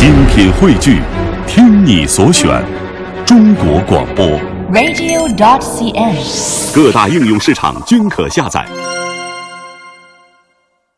精品汇聚，听你所选，中国广播。radio.dot.cn，。各大应用市场均可下载。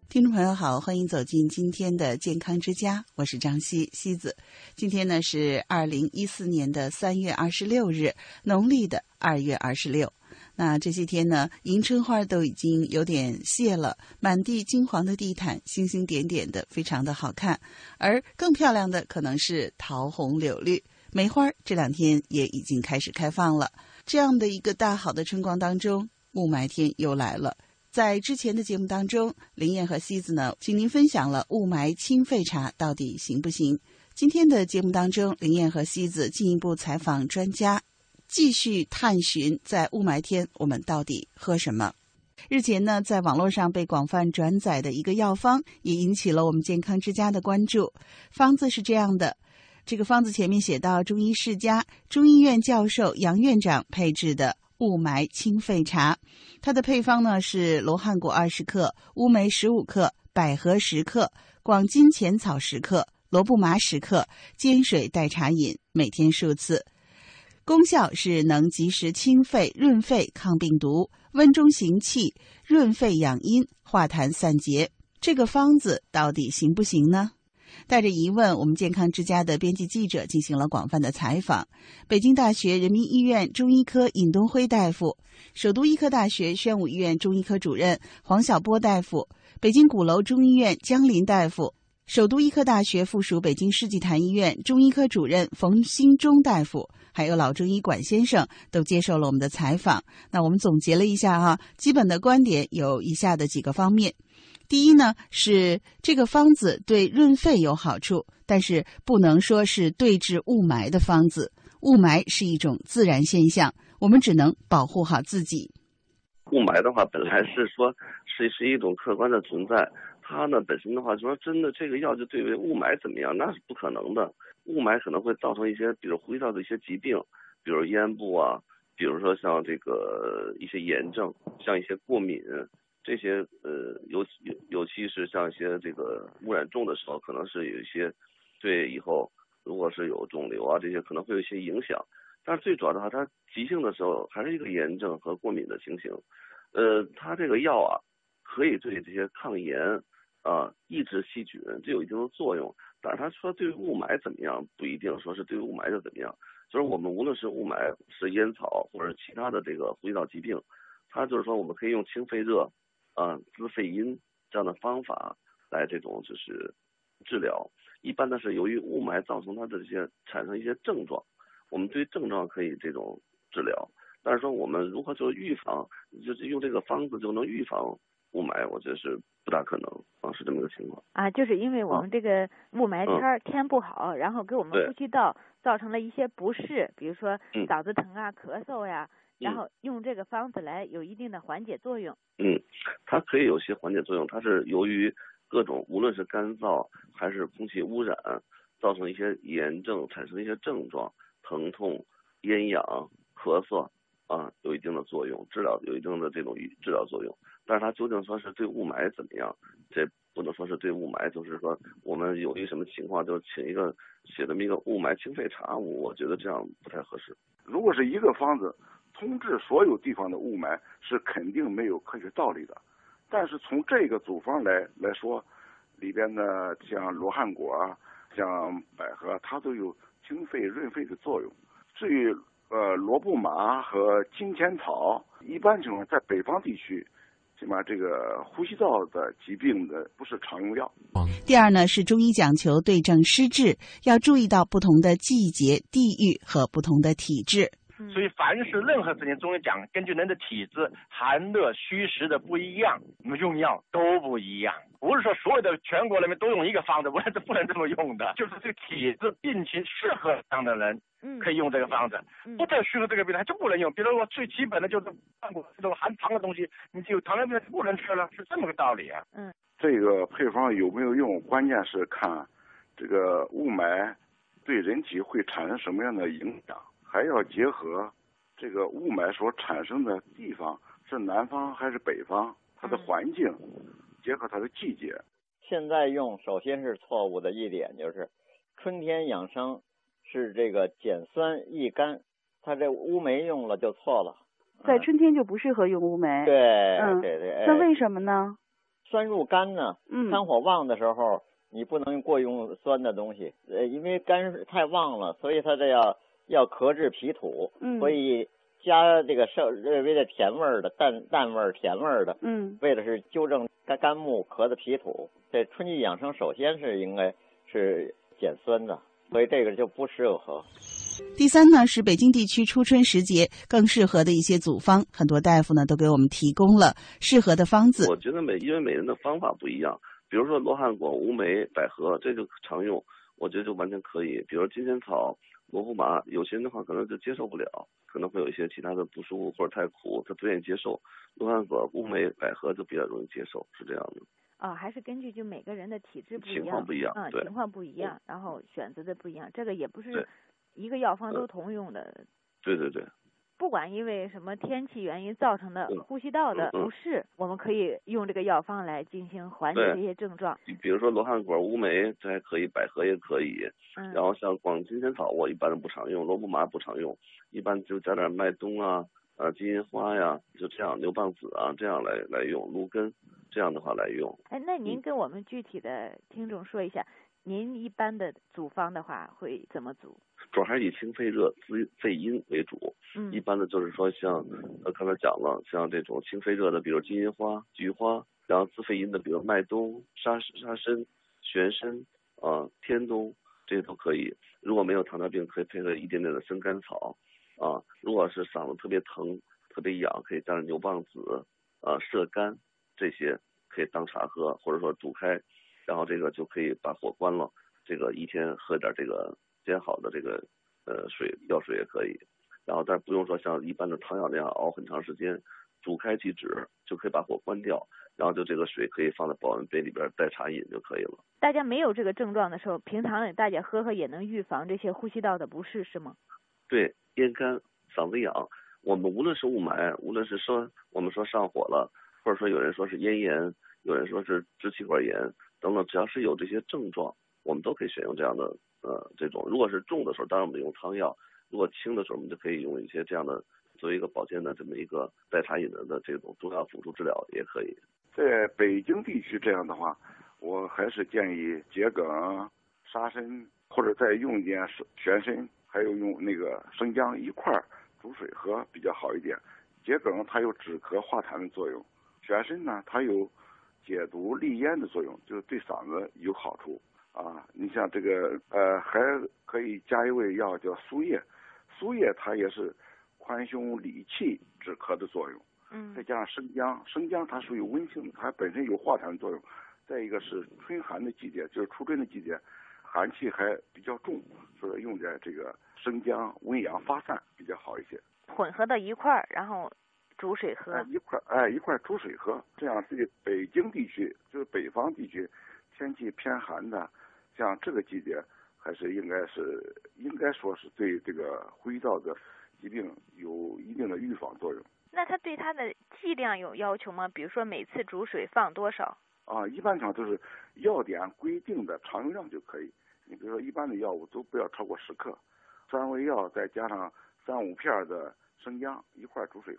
听众朋友好，欢迎走进今天的健康之家，我是张希希子。今天呢是二零一四年的三月二十六日，农历的二月二十六。那这些天呢，迎春花都已经有点谢了，满地金黄的地毯，星星点点的，非常的好看。而更漂亮的可能是桃红柳绿，梅花这两天也已经开始开放了。这样的一个大好的春光当中，雾霾天又来了。在之前的节目当中，林燕和西子呢，请您分享了雾霾清肺茶到底行不行？今天的节目当中，林燕和西子进一步采访专家，继续探寻在雾霾天我们到底喝什么。日前呢，在网络上被广泛转载的一个药方，也引起了我们健康之家的关注。方子是这样的，这个方子前面写到中医世家中医院教授杨院长配制的雾霾清肺茶。它的配方呢是罗汉果二十克、乌梅十五克、百合十克、广金钱草十克、罗布麻十克，煎水代茶饮，每天数次。功效是能及时清肺、润肺、抗病毒、温中行气、润肺养阴、化痰散结。这个方子到底行不行呢？带着疑问，我们健康之家的编辑记者进行了广泛的采访。北京大学人民医院中医科尹东辉大夫，首都医科大学宣武医院中医科主任黄晓波大夫，北京鼓楼中医院江林大夫，首都医科大学附属北京世纪坛医院中医科主任冯新忠大夫，还有老中医管先生都接受了我们的采访。那我们总结了一下哈，基本的观点有以下的几个方面。第一呢，是这个方子对润肺有好处，但是不能说是对治雾霾的方子。雾霾是一种自然现象，我们只能保护好自己。雾霾的话，本来是说是是一种客观的存在，它呢本身的话，说真的这个药就对为雾霾怎么样，那是不可能的。雾霾可能会造成一些，比如呼吸道的一些疾病，比如咽部啊，比如说像这个一些炎症，像一些过敏。这些呃，尤尤尤其是像一些这个污染重的时候，可能是有一些对以后如果是有肿瘤啊这些可能会有一些影响。但是最主要的话，它急性的时候还是一个炎症和过敏的情形。呃，它这个药啊，可以对这些抗炎啊、抑制细菌，这有一定的作用。但是他说对雾霾怎么样，不一定说是对雾霾就怎么样。就是我们无论是雾霾是烟草或者其他的这个呼吸道疾病，它就是说我们可以用清肺热。啊，滋肺阴这样的方法来这种就是治疗。一般的是由于雾霾造成它的这些产生一些症状，我们对症状可以这种治疗。但是说我们如何就预防，就是用这个方子就能预防雾霾，我觉得是不大可能啊，是这么个情况。啊，就是因为我们这个雾霾天儿、嗯、天不好，然后给我们呼吸道造成了一些不适，比如说嗓子疼啊、咳嗽呀。然后用这个方子来有一定的缓解作用。嗯，它可以有些缓解作用，它是由于各种无论是干燥还是空气污染，造成一些炎症，产生一些症状，疼痛、咽痒、咳嗽啊，有一定的作用，治疗有一定的这种治疗作用。但是它究竟说是对雾霾怎么样，这不能说是对雾霾，就是说我们有一什么情况，就请一个写这么一个雾霾清肺茶，我觉得这样不太合适。如果是一个方子。通治所有地方的雾霾是肯定没有科学道理的，但是从这个组方来来说，里边呢像罗汉果啊、像百合，它都有清肺润肺的作用。至于呃罗布麻和金钱草，一般情况在北方地区，起码这个呼吸道的疾病的不是常用药。第二呢是中医讲求对症施治，要注意到不同的季节、地域和不同的体质。所以，凡是任何事情，中医讲，根据人的体质、寒热虚实的不一样，那么用药都不一样。不是说所有的全国人民都用一个方子，我是不能这么用的。就是这个体质、病情适合这样的人，可以用这个方子；不太适合这个病人，他就不能用。比如说，最基本的就是这种含糖的东西，你就糖尿病不能吃了，是这么个道理啊。嗯，这个配方有没有用，关键是看这个雾霾对人体会产生什么样的影响。还要结合这个雾霾所产生的地方是南方还是北方，它的环境，结合它的季节。现在用首先是错误的一点就是，春天养生是这个减酸益肝，它这乌梅用了就错了。在春天就不适合用乌梅。对，嗯，对对。那为什么呢？酸入肝呢。嗯。肝火旺的时候，你不能过用酸的东西，呃，因为肝太旺了，所以它这要要克制脾土。嗯。所以加这个稍微的甜味儿的淡淡味儿甜味儿的。嗯。为的是纠正肝肝木壳的脾土。这春季养生首先是应该是减酸的，所以这个就不适合。第三呢，是北京地区初春时节更适合的一些组方，很多大夫呢都给我们提供了适合的方子。我觉得每因为每人的方法不一样，比如说罗汉果、乌梅、百合，这就常用，我觉得就完全可以。比如金钱草、罗布麻，有些人的话可能就接受不了，可能会有一些其他的不舒服或者太苦，他不愿意接受。罗汉果、乌梅、百合就比较容易接受，是这样的。啊，还是根据就每个人的体质不一样，情况不一样，嗯，对，情况不一样，然后选择的不一样，这个也不是一个药方都通用的。对对对。不管因为什么天气原因造成的呼吸道的不适，我们可以用这个药方来进行缓解这些症状。比如说罗汉果、乌梅，这还可以，百合也可以。嗯。然后像广金钱草，我一般都不常用，罗布麻不常用，一般就加点麦冬啊、呃金银花呀，就这样牛蒡子啊，这样来来用芦根。这样的话来用。哎，那您跟我们具体的听众说一下，您一般的组方的话会怎么组？主要还是以清肺热、滋肺阴为主。嗯。一般的就是说像呃刚才讲了，像这种清肺热的，比如金银花、菊花，然后滋肺阴的，比如麦冬、沙沙参、玄参啊、天冬，这些都可以。如果没有糖尿病，可以配合一点点的生甘草啊。如果是嗓子特别疼、特别痒，可以加上牛蒡子啊、射干。这些可以当茶喝，或者说煮开，然后这个就可以把火关了。这个一天喝点这个煎好的这个呃水药水也可以，然后但不用说像一般的汤药那样熬很长时间，煮开即止就可以把火关掉，然后就这个水可以放在保温杯里边代茶饮就可以了。大家没有这个症状的时候，平常大家喝喝也能预防这些呼吸道的不适，是吗？对，咽干、嗓子痒，我们无论是雾霾，无论是说我们说上火了。或者说有人说是咽炎，有人说是支气管炎等等，只要是有这些症状，我们都可以选用这样的呃这种。如果是重的时候，当然我们用汤药；如果轻的时候，我们就可以用一些这样的作为一个保健的这么一个代茶饮的的这种中药辅助治疗也可以。在北京地区这样的话，我还是建议桔梗、沙参，或者再用一点玄参，还有用那个生姜一块儿煮水喝比较好一点。桔梗它有止咳化痰的作用。玄参呢，它有解毒利咽的作用，就是对嗓子有好处啊。你像这个呃，还可以加一味药叫苏叶，苏叶它也是宽胸理气、止咳的作用。嗯。再加上生姜，生姜它属于温性的，它本身有化痰的作用。再一个是春寒的季节，就是初春的季节，寒气还比较重，所以用点这个生姜温阳发散比较好一些。混合到一块儿，然后。煮水喝，一块哎一块煮水喝，这样对北京地区就是北方地区，天气偏寒的，像这个季节，还是应该是应该说是对这个呼吸道的疾病有一定的预防作用。那它对它的剂量有要求吗？比如说每次煮水放多少？啊，一般情况都是药典规定的常用量就可以。你比如说一般的药物都不要超过十克，三味药再加上三五片的生姜一块煮水。